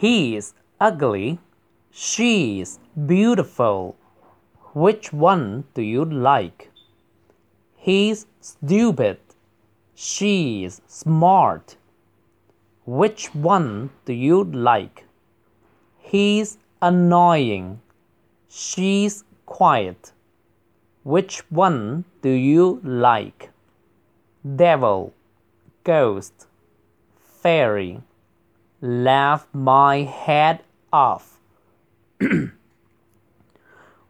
He's ugly. She's beautiful. Which one do you like? He's stupid. She's smart. Which one do you like? He's annoying. She's quiet. Which one do you like? Devil, ghost, fairy. Laugh my head off.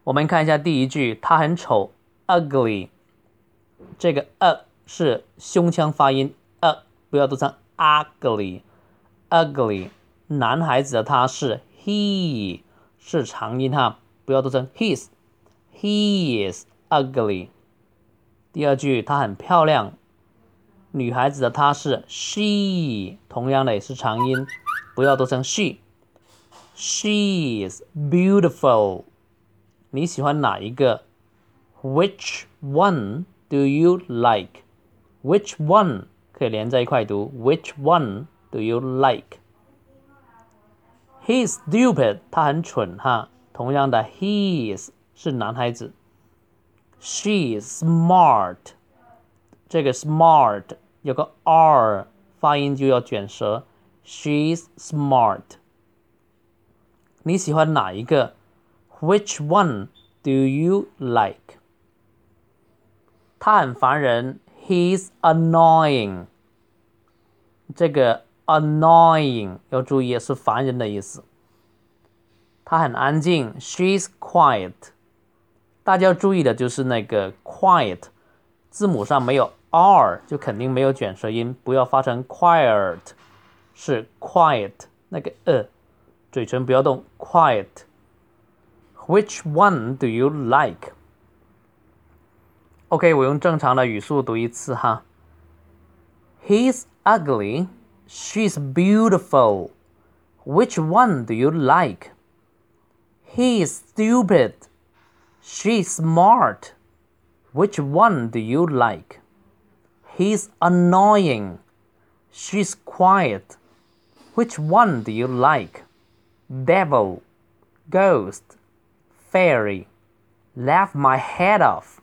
我们看一下第一句，他很丑，ugly。这个 a 是胸腔发音，a 不要读成 ugly，ugly。男孩子的他是 he，是长音哈，不要读成 his，he is ugly。第二句，她很漂亮，女孩子的她是 she，同样的也是长音，不要读成 she。She is beautiful。你喜欢哪一个？Which one do you like? Which one 可以连在一块读。Which one do you like？He is stupid，他很蠢哈。同样的，he is 是男孩子。She is smart，这个 smart 有个 r 发音就要卷舌。She's smart。你喜欢哪一个？which one do you like? 他很烦人，He's annoying。这个 annoying 要注意是烦人的意思。他很安静，She's quiet。大家要注意的就是那个 quiet，字母上没有 r 就肯定没有卷舌音，不要发成 quiet，是 quiet 那个呃，嘴唇不要动，quiet。Which one do you like? OK，我用正常的语速读一次哈。He's ugly. She's beautiful. Which one do you like? He's stupid. She's smart. Which one do you like? He's annoying. She's quiet. Which one do you like? Devil, ghost, fairy, laugh my head off.